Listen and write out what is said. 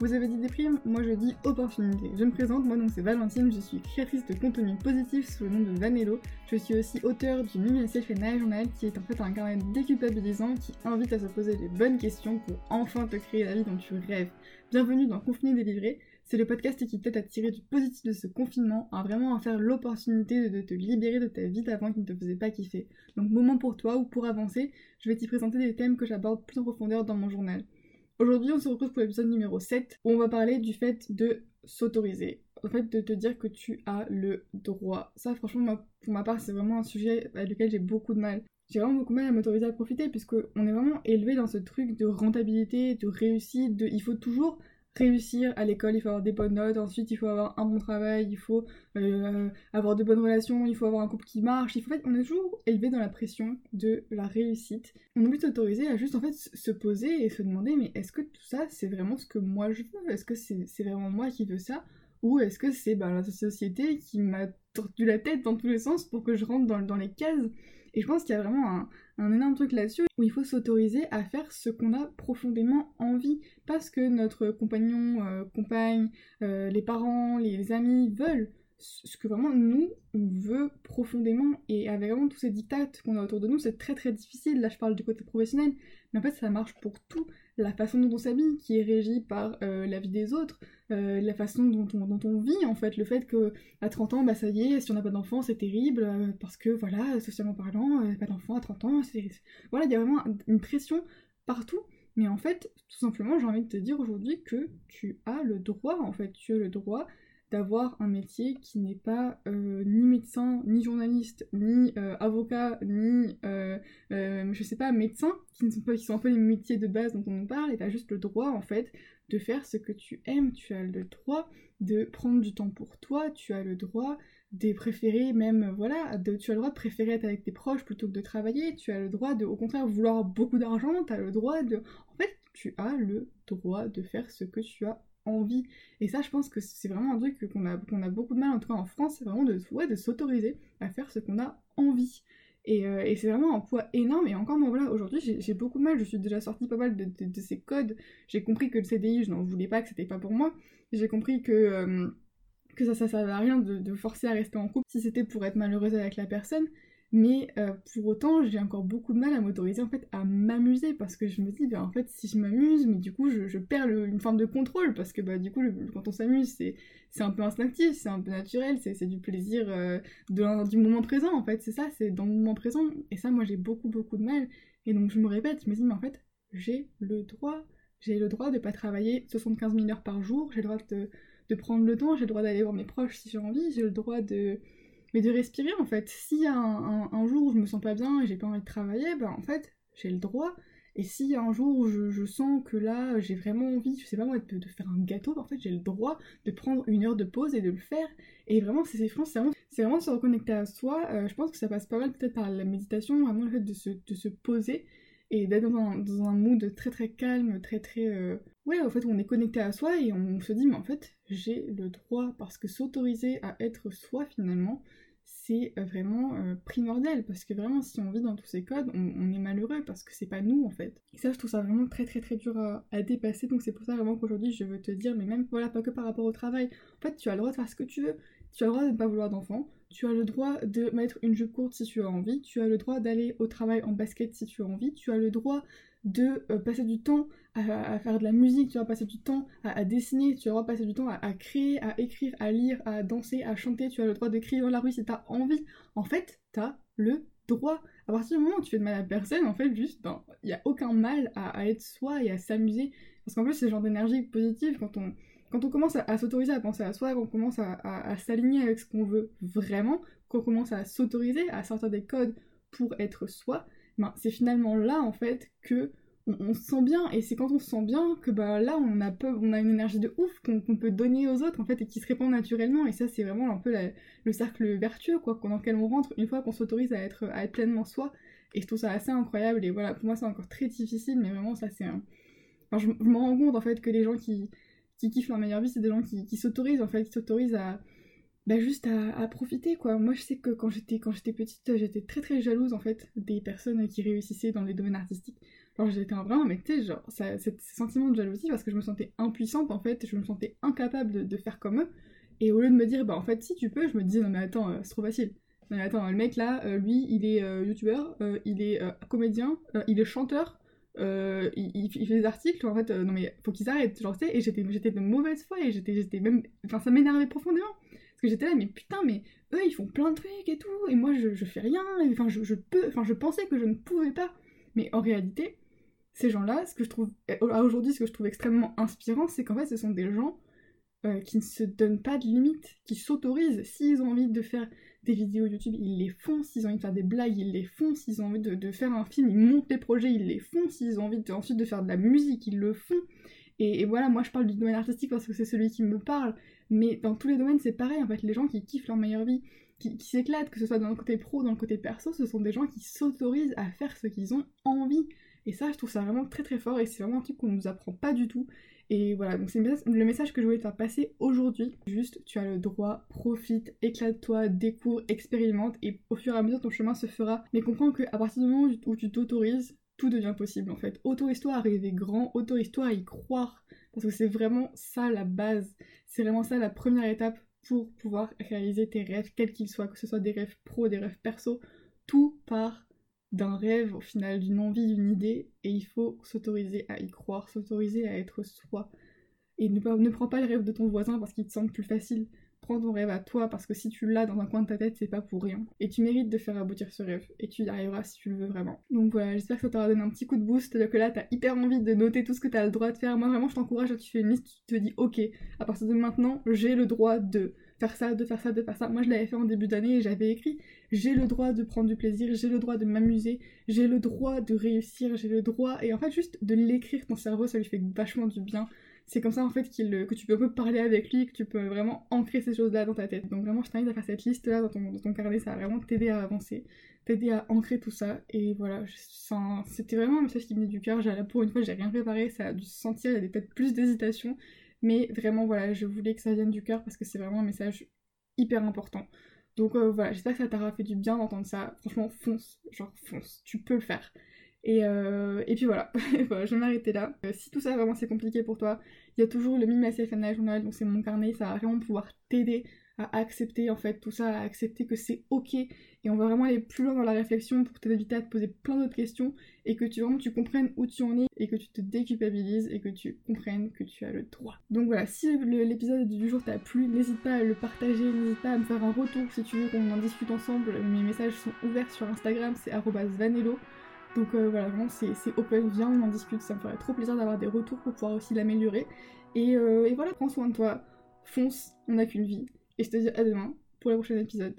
Vous avez dit des primes Moi je dis opportunité. Je me présente, moi donc c'est Valentine, je suis créatrice de contenu positif sous le nom de Vanello. Je suis aussi auteur du Self Journal qui est en fait un carnet déculpabilisant qui invite à se poser les bonnes questions pour enfin te créer la vie dont tu rêves. Bienvenue dans Confiné délivré. C'est le podcast qui t'aide à tirer du positif de ce confinement, à vraiment en faire l'opportunité de te libérer de ta vie d'avant qui ne te faisait pas kiffer. Donc moment pour toi ou pour avancer, je vais t'y présenter des thèmes que j'aborde plus en profondeur dans mon journal. Aujourd'hui, on se retrouve pour l'épisode numéro 7 où on va parler du fait de s'autoriser. En fait, de te dire que tu as le droit. Ça, franchement, pour ma part, c'est vraiment un sujet avec lequel j'ai beaucoup de mal. J'ai vraiment beaucoup de mal à m'autoriser à profiter puisque on est vraiment élevé dans ce truc de rentabilité, de réussite, de il faut toujours réussir à l'école, il faut avoir des bonnes notes, ensuite il faut avoir un bon travail, il faut euh, avoir de bonnes relations, il faut avoir un couple qui marche. Il faut, en fait, on est toujours élevé dans la pression de la réussite. On oublie de s'autoriser à juste en fait se poser et se demander mais est-ce que tout ça c'est vraiment ce que moi je veux? Est-ce que c'est vraiment moi qui veux ça? Ou est-ce que c'est bah, la société qui m'a tordu la tête dans tous les sens pour que je rentre dans, dans les cases? Et je pense qu'il y a vraiment un, énorme truc là-dessus où il faut s'autoriser à faire ce qu'on a profondément envie. Parce que notre compagnon, euh, compagne, euh, les parents, les amis veulent ce que vraiment nous, on veut profondément. Et avec vraiment tous ces dictats qu'on a autour de nous, c'est très très difficile. Là, je parle du côté professionnel, mais en fait, ça marche pour tout. La façon dont on s'habille, qui est régie par euh, la vie des autres, euh, la façon dont on, vit en fait, le fait que à 30 ans, bah ça y est, si on n'a pas d'enfant, c'est terrible, euh, parce que voilà, socialement parlant, pas d'enfant à 30 ans, c'est... Voilà, il y a vraiment une pression partout, mais en fait, tout simplement, j'ai envie de te dire aujourd'hui que tu as le droit, en fait, tu as le droit d'avoir un métier qui n'est pas euh, ni médecin, ni journaliste, ni euh, avocat, ni euh, je sais pas médecin, qui ne sont pas qui sont un peu les métiers de base dont on nous parle, et t'as juste le droit en fait de faire ce que tu aimes, tu as le droit de prendre du temps pour toi, tu as le droit de préférer même voilà, de, tu as le droit de préférer être avec tes proches plutôt que de travailler, tu as le droit de au contraire vouloir beaucoup d'argent, tu as le droit de en fait tu as le droit de faire ce que tu as envie. Et ça, je pense que c'est vraiment un truc qu'on a, a beaucoup de mal, en tout cas en France, c'est vraiment de, ouais, de s'autoriser à faire ce qu'on a envie. Et, euh, et c'est vraiment un poids énorme. Et encore, moi, aujourd'hui, j'ai beaucoup de mal. Je suis déjà sortie pas mal de, de, ces codes. J'ai compris que le CDI, je n'en voulais pas, que c'était pas pour moi. J'ai compris que, euh, que ça, ça servait à rien de, de forcer à rester en couple si c'était pour être malheureuse avec la personne. Mais euh, pour autant, j'ai encore beaucoup de mal à m'autoriser en fait à m'amuser parce que je me dis, ben, en fait, si je m'amuse, mais du coup, je, perds une forme de contrôle parce que bah, du coup, quand on s'amuse, c'est, c'est un peu instinctif, c'est un peu naturel, c'est, du plaisir euh, du moment présent en fait, c'est ça, c'est dans le moment présent. Et ça, moi, j'ai beaucoup, beaucoup de mal. Et donc, je me répète, je me dis, mais en fait, j'ai le droit, j'ai le droit de pas travailler 75 000 heures par jour, j'ai le droit de, de prendre le temps, j'ai le droit d'aller voir mes proches si j'ai envie, j'ai le droit de mais de respirer en fait. A un, jour où je me sens pas bien et j'ai pas envie de travailler, bah en fait, j'ai le droit. Et si un jour où je, sens que là, j'ai vraiment envie, je sais pas moi, de, faire un gâteau, bah, en fait, j'ai le droit de prendre une heure de pause et de le faire. Et vraiment, c'est vraiment, vraiment se reconnecter à soi. Euh, je pense que ça passe pas mal peut-être par la méditation, vraiment le fait de se, de se poser et d'être dans un, dans un mood très très calme, très très... Euh, ouais, en fait, on est connecté à soi et on se dit, mais en fait, j'ai le droit, parce que s'autoriser à être soi, finalement, c'est euh, vraiment euh, primordial, parce que vraiment, si on vit dans tous ces codes, on, est malheureux, parce que c'est pas nous, en fait. Et ça, je trouve ça vraiment très très très dur à, à dépasser, donc c'est pour ça vraiment qu'aujourd'hui, je veux te dire, mais même, voilà, pas que par rapport au travail, en fait, tu as le droit de faire ce que tu veux, tu as le droit de ne pas vouloir d'enfant, tu as le droit de mettre une jupe courte si tu as envie, tu as le droit d'aller au travail en basket si tu as envie, tu as le droit de euh, passer du temps à, faire de la musique, tu vas passer du temps à, dessiner, tu vas passer du temps à, créer, à écrire, à lire, à danser, à chanter, tu as le droit de crier dans la rue si tu as envie. En fait, tu as le droit. À partir du moment où tu fais de mal à personne, en fait, juste, ben, il n'y a aucun mal à, être soi et à s'amuser. Parce qu'en plus, c'est le genre d'énergie positive quand on quand on commence à, s'autoriser à penser à soi, quand on commence à, s'aligner avec ce qu'on veut vraiment, quand on commence à s'autoriser à sortir des codes pour être soi, ben, c'est finalement là en fait que on, se sent bien et c'est quand on se sent bien que bah là on a on a une énergie de ouf qu'on peut donner aux autres en fait et qui se répand naturellement et ça c'est vraiment un peu le cercle vertueux quoi dans lequel on rentre une fois qu'on s'autorise à être à être pleinement soi et je trouve ça assez incroyable et voilà pour moi c'est encore très difficile mais vraiment ça c'est un enfin, je, me rends compte en fait que les gens qui qui kiffent leur meilleure vie, c'est des gens qui, s'autorisent en fait, qui s'autorisent à bah, juste à, profiter quoi. Moi je sais que quand j'étais quand j'étais petite, j'étais très très jalouse en fait des personnes qui réussissaient dans les domaines artistiques. J'étais vraiment, mais tu sais, genre, ça, ces sentiments de jalousie parce que je me sentais impuissante en fait, je me sentais incapable de, faire comme eux. Et au lieu de me dire, bah en fait, si tu peux, je me disais, non mais attends, c'est trop facile. Non mais attends, le mec là, lui, il est youtubeur, il est comédien, il est chanteur, euh, il, fait des articles, en fait, euh, non mais faut qu'ils arrêtent, genre, tu sais, et j'étais, de mauvaise foi, et j'étais, même, enfin, ça m'énervait profondément, parce que j'étais là, mais putain, mais eux, ils font plein de trucs et tout, et moi, je, je fais rien, enfin, je, peux, enfin, je pensais que je ne pouvais pas, mais en réalité, ces gens-là, ce que je trouve, aujourd'hui, ce que je trouve extrêmement inspirant, c'est qu'en fait, ce sont des gens euh, qui ne se donnent pas de limites, qui s'autorisent, s'ils ont envie de faire des vidéos YouTube, ils les font. S'ils ont envie de faire des blagues, ils les font. S'ils ont envie de, faire un film, ils montent les projets, ils les font. S'ils ont envie ensuite de faire de la musique, ils le font. Et, voilà, moi je parle du domaine artistique parce que c'est celui qui me parle. Mais dans tous les domaines, c'est pareil. En fait, les gens qui kiffent leur meilleure vie, qui, qui s'éclatent, que ce soit dans le côté pro, dans le côté perso, ce sont des gens qui s'autorisent à faire ce qu'ils ont envie. Et ça, je trouve ça vraiment très très fort et c'est vraiment un truc qu'on nous apprend pas du tout. Et voilà, donc c'est le message que je voulais te faire passer aujourd'hui. Juste, tu as le droit, profite, éclate-toi, découvre, expérimente, et au fur et à mesure ton chemin se fera. Mais comprends qu'à partir du moment où tu t'autorises, tout devient possible en fait. Autorise-toi à rêver grand, autorise-toi à y croire, parce que c'est vraiment ça la base. C'est vraiment ça la première étape pour pouvoir réaliser tes rêves, quels qu'ils soient, que ce soit des rêves pro, des rêves perso. Tout part d'un rêve, au final, d'une envie, d'une idée, et il faut s'autoriser à y croire, s'autoriser à être soi. Et ne, prends pas le rêve de ton voisin parce qu'il te semble plus facile. Prends ton rêve à toi parce que si tu l'as dans un coin de ta tête, c'est pas pour rien. Et tu mérites de faire aboutir ce rêve. Et tu y arriveras si tu le veux vraiment. Donc voilà, j'espère que ça t'aura donné un petit coup de boost. C'est-à-dire que là, t'as hyper envie de noter tout ce que t'as le droit de faire. Moi, vraiment, je t'encourage. Tu fais une liste, tu te dis, ok, à partir de maintenant, j'ai le droit de faire ça, de faire ça, de faire ça. Moi, je l'avais fait en début d'année et j'avais écrit j'ai le droit de prendre du plaisir, j'ai le droit de m'amuser, j'ai le droit de réussir, j'ai le droit. Et en fait, juste de l'écrire, ton cerveau, ça lui fait vachement du bien. C'est comme ça en fait que tu peux un peu parler avec lui, que tu peux vraiment ancrer ces choses-là dans ta tête. Donc vraiment, je t'invite à faire cette liste-là dans ton, dans ton carnet, ça va vraiment t'aider à avancer, t'aider à ancrer tout ça. Et voilà, c'était vraiment un message qui venait du cœur. Pour une fois, j'ai rien préparé, ça a dû se sentir, il y avait peut-être plus d'hésitation. Mais vraiment, voilà, je voulais que ça vienne du cœur parce que c'est vraiment un message hyper important. Donc euh, voilà, j'espère que ça t'aura fait du bien d'entendre ça. Franchement, fonce, genre fonce, tu peux le faire. Et, euh, et puis voilà, je vais m'arrêter là. Euh, si tout ça vraiment c'est compliqué pour toi, il y a toujours le Mime CFNA Journal, donc c'est mon carnet, ça va vraiment pouvoir t'aider à accepter en fait tout ça, à accepter que c'est ok et on va vraiment aller plus loin dans la réflexion pour t'éviter à te poser plein d'autres questions et que tu vraiment tu comprennes où tu en es et que tu te déculpabilises et que tu comprennes que tu as le droit. Donc voilà, si l'épisode du jour t'a plu, n'hésite pas à le partager, n'hésite pas à me faire un retour si tu veux qu'on en discute ensemble. Mes messages sont ouverts sur Instagram, c'est vanello. Donc euh, voilà, vraiment c'est open, viens on en discute, ça me ferait trop plaisir d'avoir des retours pour pouvoir aussi l'améliorer. Et, euh, et voilà, prends soin de toi, fonce, on n'a qu'une vie et je te dis à demain pour le prochain épisode.